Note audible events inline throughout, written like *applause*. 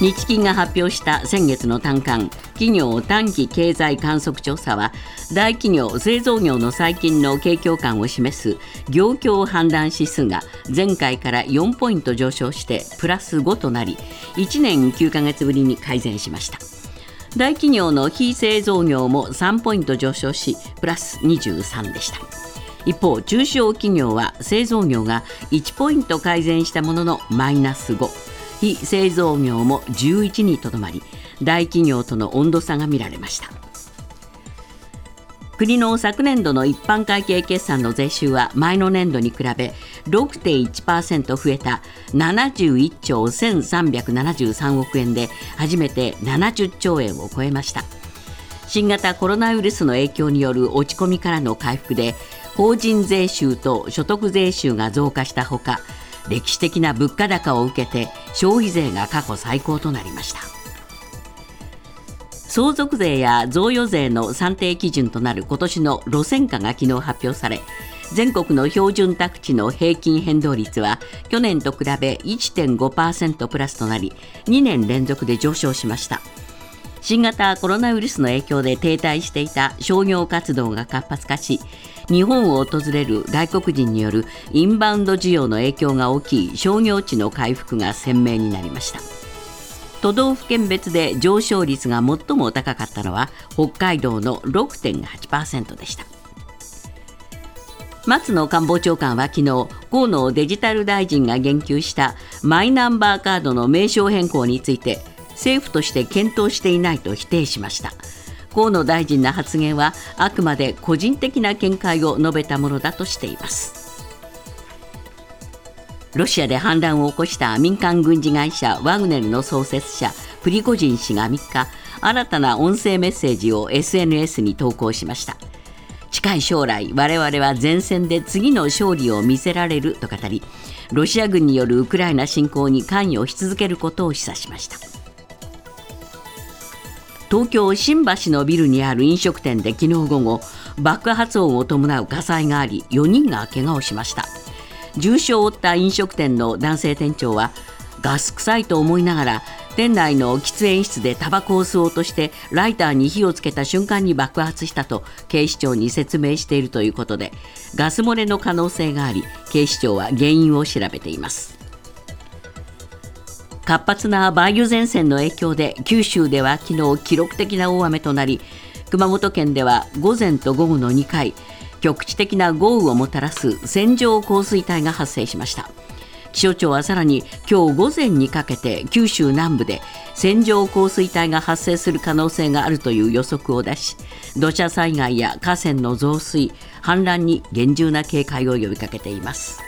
日銀が発表した先月の短観企業短期経済観測調査は大企業製造業の最近の景況感を示す業況判断指数が前回から4ポイント上昇してプラス5となり1年9ヶ月ぶりに改善しました。大企業の非製造業も3ポイント上昇しプラス23でした。一方中小企業は製造業が1ポイント改善したもののマイナス5非製造業も11にとどまり大企業との温度差が見られました。国の昨年度の一般会計決算の税収は前の年度に比べ6.1%増えた71兆1373億円で初めて70兆円を超えました。新型コロナウイルスの影響による落ち込みからの回復で法人税収と所得税収が増加したほか歴史的な物価高を受けて消費税が過去最高となりました。相続税や贈与税の算定基準となる今年の路線価が昨日発表され全国の標準宅地の平均変動率は去年と比べ1.5%プラスとなり2年連続で上昇しました。新型コロナウイルスの影響で停滞していた商業活動が活発化し日本を訪れる外国人によるインバウンド需要の影響が大きい商業地の回復が鮮明になりました。都道府県別で上昇率が最も高かったのは北海道の6.8%でした。松野官房長官は昨日河野デジタル大臣が言及したマイナンバーカードの名称変更について政府として検討していないと否定しました。河野大臣の発言はあくまで個人的な見解を述べたものだとしています。ロシアで反乱を起こした民間軍事会社ワグネルの創設者プリゴジン氏が3日新たな音声メッセージを SNS に投稿しました。近い将来我々は前線で次の勝利を見せられると語りロシア軍によるウクライナ侵攻に関与し続けることを示唆しました。東京新橋のビルにある飲食店で昨日午後爆発音を伴う火災があり4人が怪我をしました。重傷を負った飲食店の男性店長はガス臭いと思いながら店内の喫煙室でタバコを吸おうとしてライターに火をつけた瞬間に爆発したと警視庁に説明しているということでガス漏れの可能性があり警視庁は原因を調べています。活発な梅雨前線の影響で九州では昨日記録的な大雨となり熊本県では午前と午後の2回局地的な豪雨をもたらす線状降水帯が発生しました。気象庁はさらに今日午前にかけて九州南部で線状降水帯が発生する可能性があるという予測を出し土砂災害や河川の増水氾濫に厳重な警戒を呼びかけています。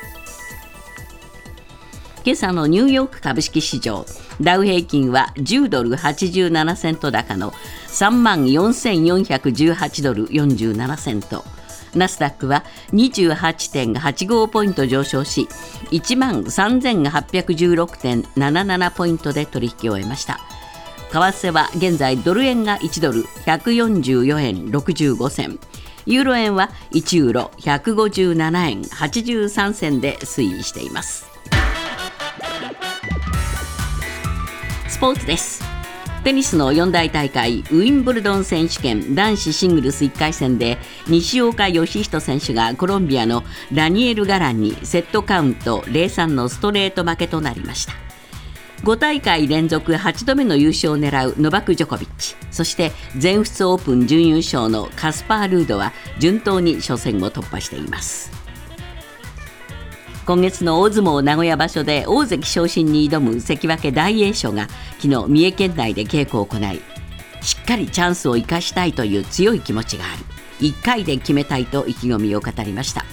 今朝のニューヨーク株式市場。ダウ平均は10ドル87セント高の3万4418ドル47セント。ナスダックは28.85ポイント上昇し1万3816.77ポイントで取引を終えました。為替は現在ドル円が1ドル144円65銭。ユーロ円は1ユーロ157円83銭で推移しています。ポーツです。テニスの四大大会ウィンブルドン選手権男子シングルス1回戦で西岡義人選手がコロンビアのダニエル・ガランにセットカウント0-3のストレート負けとなりました。5大会連続8度目の優勝を狙うノバク・ジョコビッチそして全仏オープン準優勝のカスパー・ルードは順当に初戦を突破しています。今月の大相撲名古屋場所で大関昇進に挑む関脇大栄翔が昨日三重県内で稽古を行いしっかりチャンスを生かしたいという強い気持ちがある。1回で決めたいと意気込みを語りました。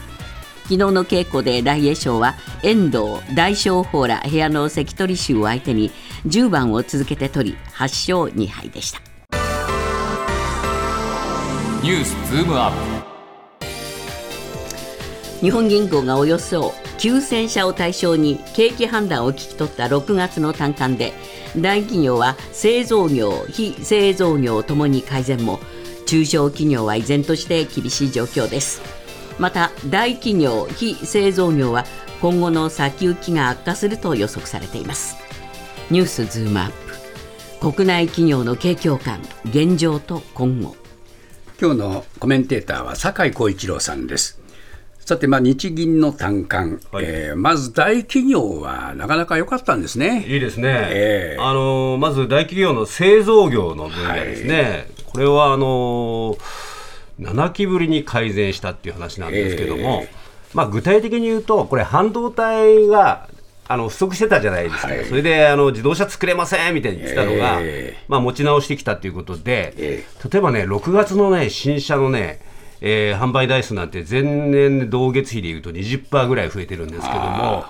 昨日の稽古で大栄翔は遠藤大翔鵬ら部屋の関取衆を相手に10番を続けて取り8勝2敗でした。ニュースズームアップ。日本銀行がおよそ9000社を対象に景気判断を聞き取った6月の単価で大企業は製造業非製造業ともに改善も中小企業は依然として厳しい状況です。また大企業非製造業は今後の先行きが悪化すると予測されています。ニュースズームアップ。国内企業の景況感現状と今後。今日のコメンテーターは酒井光一郎さんです。さて、まあ、日銀の短観、はい、えー、まず大企業はなかなか良かったんですね。いいですね、えー、あのまず大企業の製造業の分野ですね、はい、これはあの7期ぶりに改善したっていう話なんですけども、えー、まあ、具体的に言うと、これ、半導体があの不足してたじゃないですか、はい、それであの自動車作れませんみたいに言ってたのが、えー、まあ、持ち直してきたということで、えー、例えばね、6月の、ね、新車のね、えー、販売台数なんて前年同月比でいうと20%ぐらい増えてるんですけども、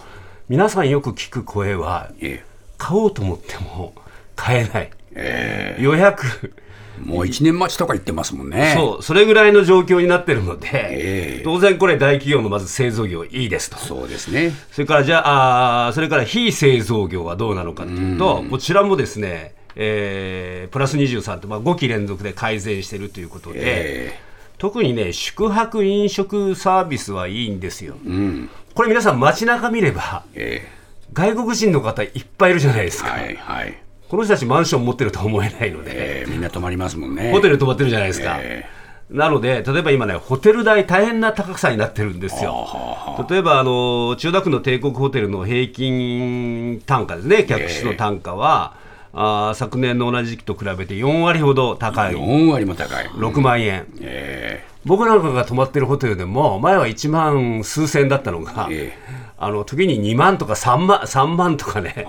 皆さんよく聞く声は、買おうと思っても買えない、えー、予約。もう1年待ちとか言ってますもんね。そう、それぐらいの状況になってるので、えー、当然これ、大企業のまず製造業いいですと。そうですね。それからじゃあ、あそれから非製造業はどうなのかというと、うこちらもですね、えー、プラス23と、まあ、5期連続で改善しているということで、えー特にね、宿泊飲食サービスはいいんですよ。うん、これ皆さん街中見れば、えー、外国人の方いっぱいいるじゃないですか。はいはい、この人たちマンション持ってるとは思えないので、えー、みんな泊まりますもんね。ホテル泊まってるじゃないですか。えー、なので、例えば今ね、ホテル代大変な高さになってるんですよ。例えば、あの、千代田区の帝国ホテルの平均単価ですね、客室の単価は、あ昨年の同じ時期と比べて4割ほど高い、4割も高い、6万円、えー、僕なんかが泊まってるホテルでも、前は1万数千だったのが、えー、あの時に2万とか3万 ,3 万とかね、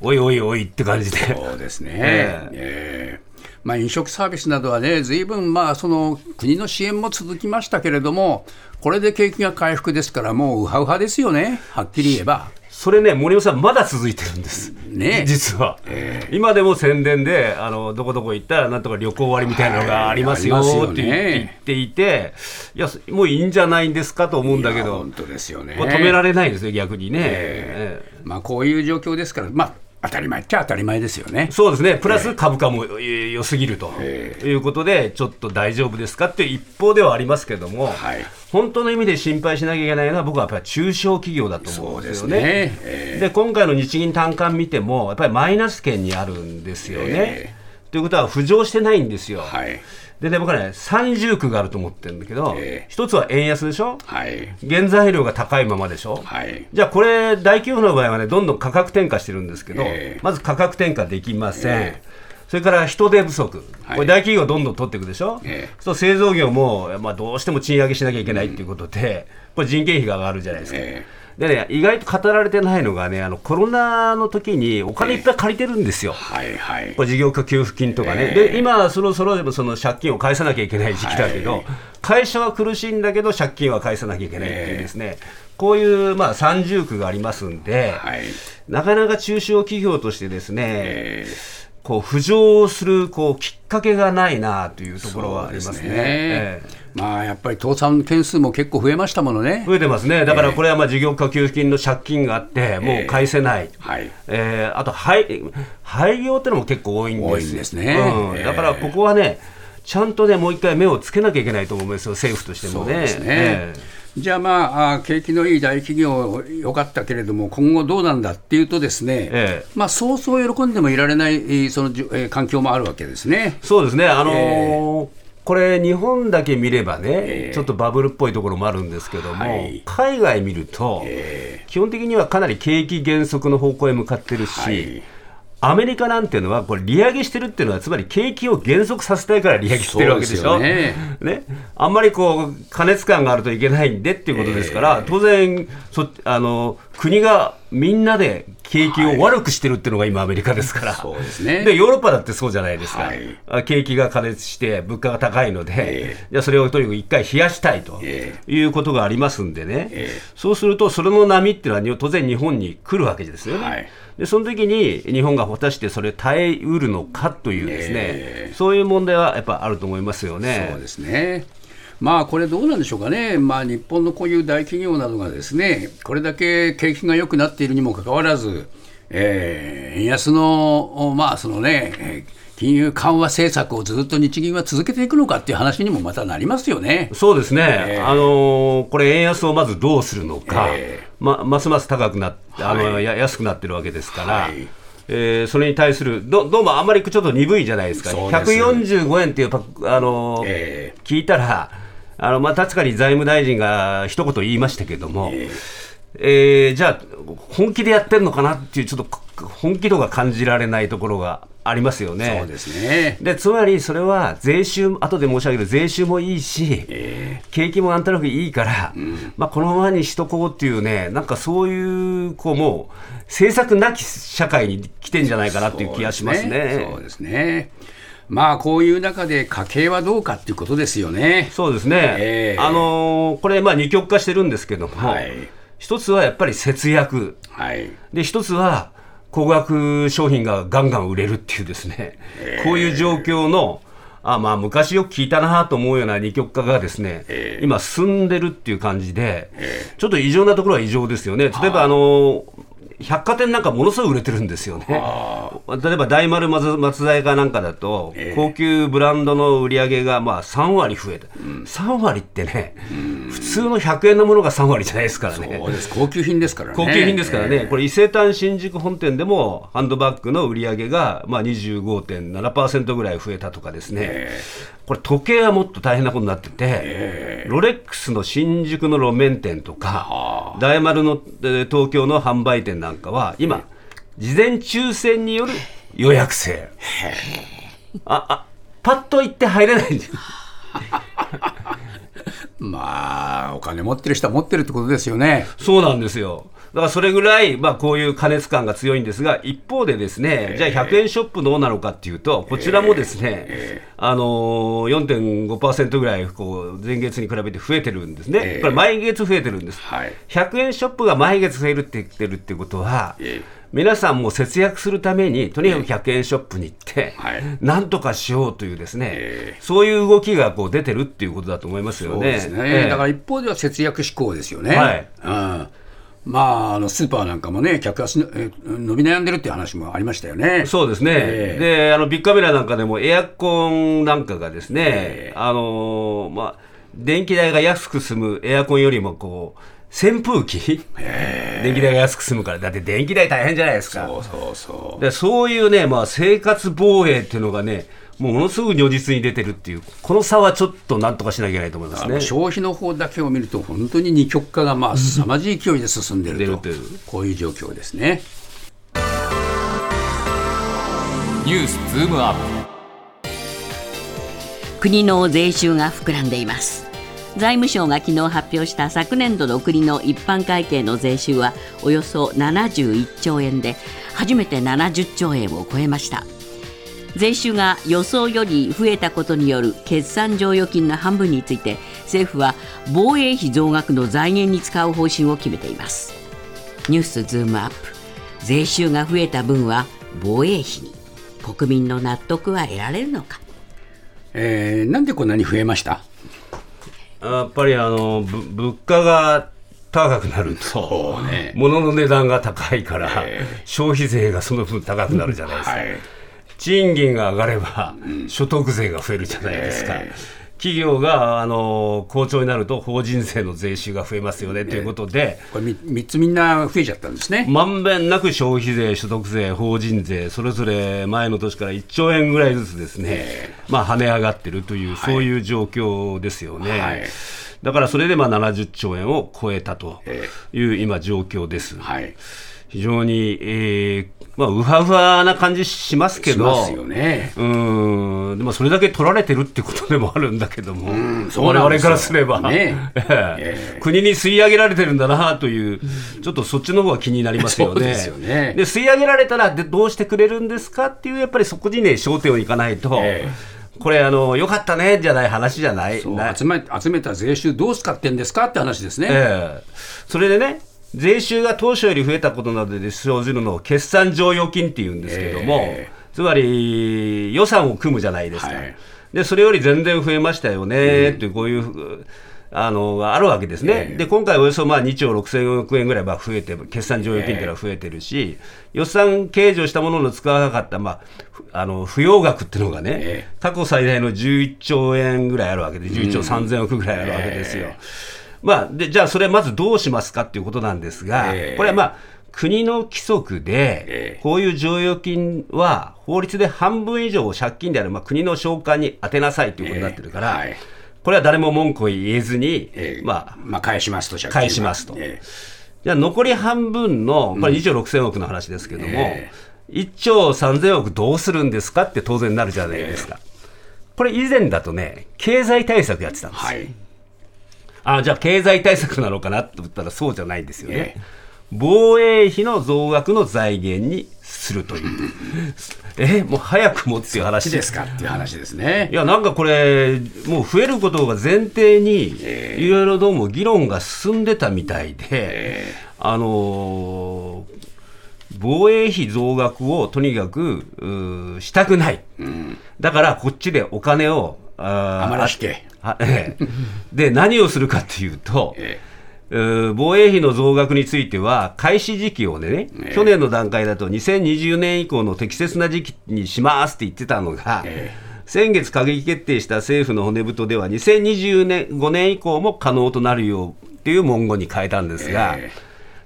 おいおいおいって感じで。そうですね、えーえーまあ、飲食サービスなどはね、ずいぶんまあその国の支援も続きましたけれども、これで景気が回復ですから、もうウハウハですよね、はっきり言えば。それね、森尾さん、まだ続いてるんです、ね、実は、えー、今でも宣伝であの、どこどこ行ったら、なんとか旅行割みたいなのがありますよって言っていて、いや、もういいんじゃないんですかと思うんだけど、本当ですよね。止められないですよ、逆にね。えー、まあ、こういう状況ですから、まあ、当たり前っちゃ当たり前ですよね。そうですね、プラス株価も良すぎるということで、ちょっと大丈夫ですかっていう一方ではありますけども、はい、本当の意味で心配しなきゃいけないのは、僕はやっぱり中小企業だと思うんですよね。で、えー、今回の日銀短観見ても、やっぱりマイナス圏にあるんですよね。えー、ということは、浮上してないんですよ。はいでね、僕はね、三重苦があると思ってるんだけど、えー、一つは円安でしょ、はい、原材料が高いままでしょ、はい、じゃあこれ、大企業の場合はね、どんどん価格転嫁してるんですけど、えー、まず価格転嫁できません。えーそれから人手不足、これ大企業どんどん取っていくでしょ、えそう製造業も、まあ、どうしても賃上げしなきゃいけないということで、これ人件費が上がるじゃないですか。えでね、意外と語られてないのがね、あのコロナの時にお金いっぱい借りてるんですよ、はいはい、事業家給付金とかね、で今、そろそろその借金を返さなきゃいけない時期だけど、会社は苦しいんだけど、借金は返さなきゃいけないっていうですね、こういうまあ三重苦がありますんで、はい、なかなか中小企業としてですね、こう浮上するこうきっかけがないなというところはありますね。えー、まあ、やっぱり倒産件数も結構増えましたものね。増えてますね、だからこれはまあ事業家給付金の借金があって、もう返せない、えー、はい。えー、あと廃廃業ってのも結構多いんですですね、うん、だからここはね、ちゃんとね、もう一回目をつけなきゃいけないと思うんですよ、政府としてもね。そうですね、えーじゃあまあ、景気のいい大企業、よかったけれども、今後どうなんだっていうと、ですね、ええ、まあ、そうそう喜んでもいられないその、えー、環境もあるわけですね。そうですね、あのーえーこれ、日本だけ見ればね、えー、ちょっとバブルっぽいところもあるんですけども、はい、海外見ると、えー、基本的にはかなり景気減速の方向へ向かってるし、はい。アメリカなんていうのは、これ、利上げしてるっていうのは、つまり景気を減速させたいから利上げしてるわけでしょ、ね。ね、あんまりこう過熱感があるといけないんでっていうことですから、えー、当然そあの、国がみんなで景気を悪くしてるっていうのが今、アメリカですから、そうですね、でヨーロッパだってそうじゃないですか、はい、景気が過熱して、物価が高いので、えー、じゃそれをとにかく一回冷やしたいということがありますんでね、えー、そうすると、それの波っていうのは当然、日本に来るわけですよね。はい。でその時に日本が果たしてそれ耐えうるのかというですね、えー、そういう問題はやっぱあると思いますよね。そうですねまあこれどうなんでしょうかね、まあ、日本のこういう大企業などがですねこれだけ景気が良くなっているにもかかわらず、えー、円安の、まあそのね、金融緩和政策をずっと日銀は続けていくのかっていう話にもまたなりますよね。そうですね、えー、あのこれ、円安をまずどうするのか、えー、まますます高くなっあの、はい、安くなってるわけですから。はい。えー、それに対するどどうもあまりちょっと鈍いじゃないですか、す。145円っていうあの、えー、聞いたら、あのまあ、確かに財務大臣が一言言いましたけども、えーえー、じゃあ、本気でやってるのかなっていう、ちょっと本気度が感じられないところがありますよね。そうですね。でつまりそれは税収、後で申し上げる税収もいいし、えー、景気もなんとなくいいから、うん、まあ、このままにしとこうっていうね、なんかそういう、こうもう、政策なき社会に来てんじゃないかなっていう気がしますね。そうですねまあこういう中で家計はどうかっていうことですよね。そうですね。えー、あのー、これまあ二極化してるんですけども、はい、一つはやっぱり節約、はい、で一つは高額商品がガンガン売れるっていうですね、えー、こういう状況のあまあ昔よく聞いたなと思うような二極化がですね、えー、今進んでるっていう感じで、えー、ちょっと異常なところは異常ですよね。例えばあの百貨店なんかものすごい売れてるんですよね。例えば大丸松坂屋なんかだと、えー、高級ブランドの売り上げがまあ3割増えた、うん、3割ってね、うん、普通の100円のものが3割じゃないですからね。そうです。高級品ですからね。高級品ですからね、えー、これ伊勢丹新宿本店でもハンドバッグの売り上げがまあ25.7%ぐらい増えたとかですね、えー、これ時計はもっと大変なことになってて、ロレックスの新宿の路面店とか、大丸の東京の販売店なんかは今、事前抽選による予約制。あ、あ、パッと行って入れないんです *laughs* まあ、お金持ってる人は持ってるってことですよね。そうなんですよ。だからそれぐらい、まあ、こういう過熱感が強いんですが、一方でですね、じゃあ100円ショップどうなのかっていうと、こちらもですね、あのー、4.5%ぐらいこう前月に比べて増えてるんですね、これ、毎月増えてるんです、100円ショップが毎月増えるって言ってるってことは、皆さんも節約するために、とにかく100円ショップに行って、なんとかしようというですね、そういう動きがこう出てるっていうことだと思いますよね。ね。だから一方では節約志向ですよね。はい、うんまあ、あのスーパーなんかもね、客足のえ伸び悩んでるっていう話もありましたよね。そうですね、えー、であのビッグカメラなんかでも、エアコンなんかがですね、えー、あのまあ、電気代が安く済むエアコンよりもこう、扇風機、電気代が安く済むから、だって電気代大変じゃないですか。そうそうそう。でそういうね、まあ、生活防衛っていうのがね、もうものすごく如実に出てるっていう、この差はちょっとなんとかしなきゃいけないと思いますね。消費の方だけを見ると、本当に二極化がまあ凄まじい勢いで進んでると、こういう状況ですね。ニュースズームアップ。国の税収が膨らんでいます。財務省が昨日発表した昨年度の国の一般会計の税収はおよそ71兆円で初めて70兆円を超えました税収が予想より増えたことによる決算剰余金の半分について政府は防衛費増額の財源に使う方針を決めています。ニュースズームアップ。税収が増えた分は防衛費に。国民の納得は得られるのか、えー、なんでこんなに増えました？やっぱりあの物価が高くなると、ね、物の値段が高いから、えー、消費税がその分高くなるじゃないですか。はい賃金が上がれば、所得税が増えるじゃないですか。企業があの好調になると法人税の税収が増えますよねということで、これ 3, 3つみんな増えちゃったんですね。まんべんなく消費税、所得税、法人税、それぞれ前の年から1兆円ぐらいずつですね、まあ跳ね上がってるという、そういう状況ですよね。はい。だからそれでまあ70兆円を超えたという今、状況です。はい非常に、えーまあ、うはうはな感じしますけど、しね、うん。でもそれだけ取られてるってことでもあるんだけども、我々からすれば、ね。*laughs* えー、国に吸い上げられてるんだなという、ちょっとそっちの方が気になりますよね。でね。で吸い上げられたらで、どうしてくれるんですかっていう、やっぱりそこにね、焦点をいかないと。えーこれあの、よかったねじゃない話じゃない。集め集めた税収、どう使ってんですかって話ですね。えー、それでね、税収が当初より増えたことなどで生じるのを決算剰余金っていうんですけども、えー、つまり予算を組むじゃないですか、はい、でそれより全然増えましたよねっていう、こういう。あのあるわけですね、えー、で今回およそまあ2兆6000億円ぐらい増えて、決算剰余金というのは増えてるし、予算計上したものの使わなかった、まあ、あの不要額っていうのがね、えー、過去最大の11兆円ぐらいあるわけで、11兆3000億ぐらいあるわけですよ。えーまあ、でじゃあ、それまずどうしますかっていうことなんですが、えー、これはまあ、国の規則で、こういう剰余金は法律で半分以上を借金である、まあ、国の償還に充てなさいということになってるから、はい、これは誰も文句を言えずに、まあ、まあ、返しますと、返しますと。じゃあ残り半分の、これ2兆6000億の話ですけども、えー、1兆3000億どうするんですかって当然なるじゃないですか。えー、これ以前だとね、経済対策やってたんですよ。はい、あじゃあ経済対策なのかなと思ったらそうじゃないんですよね。えー防衛費の増額の財源にするという。*laughs* えもう早くもっていう話ですかっていう話ですね。いや、なんかこれ、もう増えることが前提に、いろいろどうも議論が進んでたみたいで、えー、あのー、防衛費増額をとにかくしたくない、うん、だからこっちでお金をあ余らして、で何をするかっていうと、えー防衛費の増額については、開始時期をね、ね去年の段階だと2020年以降の適切な時期にしますって言ってたのが、ね、先月閣議決定した政府の骨太では、2025年以降も可能となるようっていう文言に変えたんですが、ね、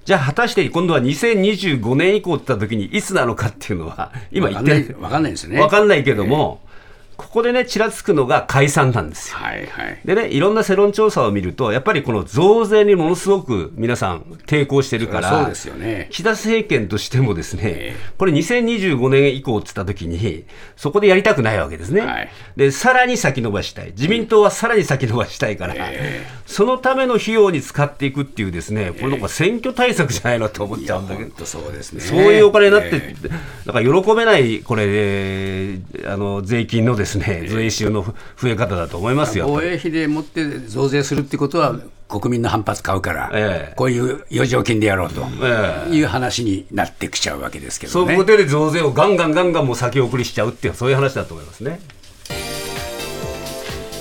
じゃあ果たして今度は2025年以降って言ったときにいつなのかっていうのは、今言って分かんない。ですね。分かんないけども、ここでね、ちらつくのが解散なんですよ。はいはい、でね、いろんな世論調査を見ると、やっぱりこの増税にものすごく皆さん抵抗してるから、そうですよね、岸田政権としてもですね、えー、これ2025年以降って言ったときに、そこでやりたくないわけですね、はい、で、さらに先延ばしたい。自民党はさらに先延ばしたいから、えー、そのための費用に使っていくっていうですね、これなんか選挙対策じゃないのと思っちゃうんだけど、そうですね。そういうお金になって、えー、だから喜べない、これ、えー、あの、税金のですね、税収の増え方だと思いますよ。防衛費でもって増税するってことは、国民の反発買うから、ええ、こういう余剰金でやろうという話になってきちゃうわけですけどね。そういうことで増税をガンガンガンガンもう先送りしちゃうっていう、そういう話だと思いますね。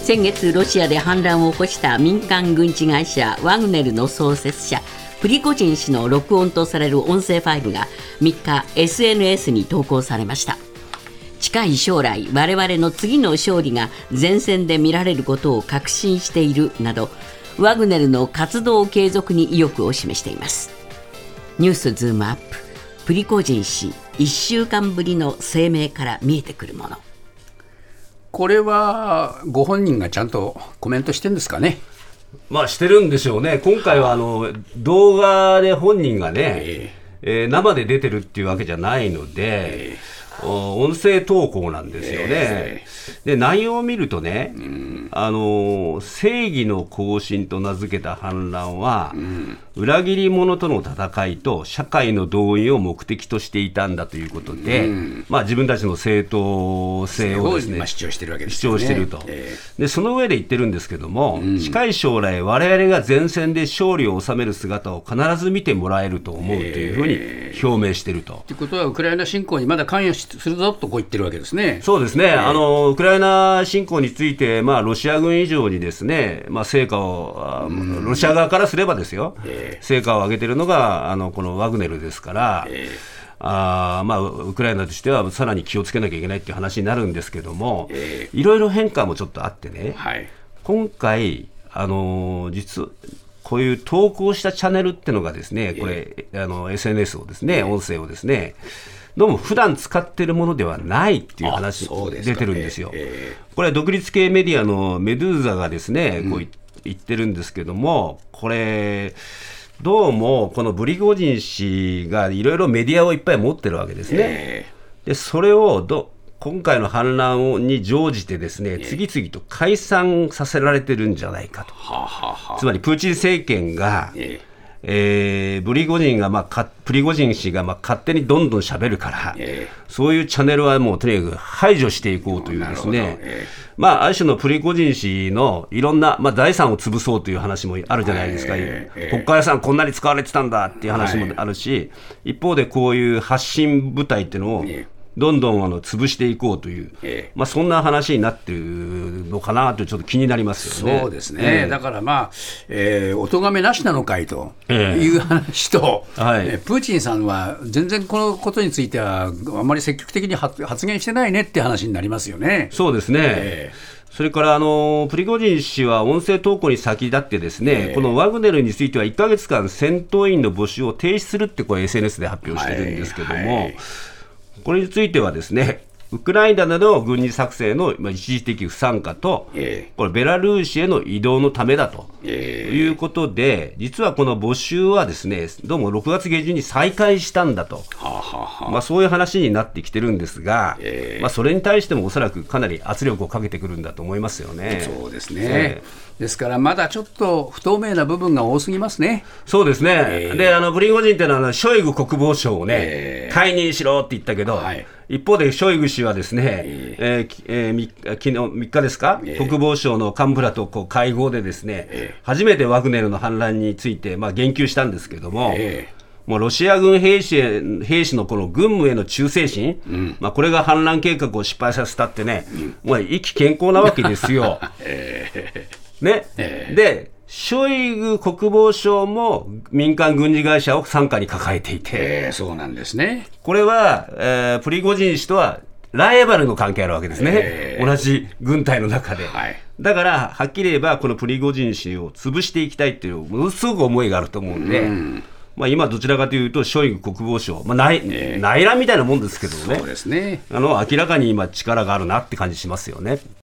先月、ロシアで反乱を起こした民間軍事会社ワグネルの創設者、プリコジン氏の録音とされる音声ファイルが3日、SNS に投稿されました。近い将来我々の次の勝利が前線で見られることを確信しているなどワグネルの活動継続に意欲を示しています。ニュースズームアップ。プリコジン氏1週間ぶりの声明から見えてくるもの。これはご本人がちゃんとコメントしてるんですかね？まあしてるんでしょうね。今回はあの動画で本人がね、えー、えー、生で出てるっていうわけじゃないので、えー音声投稿なんですよね。えー、で内容を見るとね、うん、あの正義の行進と名付けた反乱は、うん、裏切り者との戦いと社会の動員を目的としていたんだということで、うん、まあ、自分たちの正当性をですね、主張してるわけです、ね、主張してると、えー、でその上で言ってるんですけども、近い将来、われわれが前線で勝利を収める姿を必ず見てもらえると思うというふうに表明してると。ということは、ウクライナ侵攻にまだ関与するぞとこう言ってるわけですね。そうですね、えー、あのウクライナ侵攻について、まあ、ロシア軍以上にですね、まあ、成果を、ロシア側からすればですよ、えー、成果を上げてるのがあのこのワグネルですから。えーあまあ、ウクライナとしてはさらに気をつけなきゃいけないっていう話になるんですけども、えー、いろいろ変化もちょっとあってね、はい、今回、あのー、実こういう投稿したチャンネルっていうのがですね、これ、えー、あの SNS をですね、音声をですね、どうも普段使ってるものではないっていう話出てるんですよ。えー、これは独立系メディアのメドゥーザがですね、こう言ってるんですけども、これ、どうもこのブリゴジン氏がいろいろメディアをいっぱい持ってるわけですね。えー、でそれをど今回の反乱に乗じてですね、次々と解散させられてるんじゃないかと。つまりプーチン政権が、えーえー、ブリゴジンが、まあ、プリゴジン氏が、まあ、勝手にどんどんしゃべるから、えー、そういうチャンネルはもうとにかく排除していこうというですね、えー、まあ、ある種のプリゴジン氏のいろんな、まあ、財産を潰そうという話もあるじゃないですか、えー、国家予算こんなに使われてたんだっていう話もあるし、一方でこういう発信部隊っていうのを、どんどんあの潰していこうという、ええ、まあ、そんな話になってるのかなと、ちょっと気になりますよね。そうですね、え、だからまあ、えー、お咎めなしなのかいという話と、*laughs* はい、プーチンさんは全然このことについては、あんまり積極的に発言してないねって話になりますよね。そうですね、それからあのプリゴジン氏は音声投稿に先立ってですね、このワグネルについては1か月間戦闘員の募集を停止するってこれ SNS で発表してるんですけども、はい。はい、これについてはですねウクライナでの軍事作戦の一時的不参加と、えー、これベラルーシへの移動のためだと、えー、いうことで、実はこの募集はですねどうも6月下旬に再開したんだと、はははまあ、そういう話になってきてるんですが、えー、まあ、それに対してもおそらくかなり圧力をかけてくるんだと思いますよね。そうですね、ですから、まだちょっと不透明な部分が多すぎますね。そうですね、えー、であのプリゴジンっていうのは、ショイグ国防相をね、えー、解任しろって言ったけど、はい、一方でショイグ氏はですね、えーえー、昨日3日ですか、えー、国防省の幹部らとこう会合でですね、えー、初めてワグネルの反乱について、まあ、言及したんですけれども、えー、もうロシア軍兵士へ兵士のこの軍務への忠誠心、うん、まあ、これが反乱計画を失敗させたってね、うん、もう意気健康なわけですよ。*laughs* ね、でショイグ国防省も民間軍事会社を傘下に抱えていて、えー、そうなんですね。これは、えー、プリゴジン氏とはライバルの関係あるわけですね、えー、同じ軍隊の中で、はい、だから、はっきり言えば、このプリゴジン氏を潰していきたいっていう、ものすごく思いがあると思うんで。うん。まあ、今、どちらかというと、ショイグ国防相、まあ内えー、内乱みたいなもんですけどね、そうですね。あの明らかに今、力があるなって感じしますよね。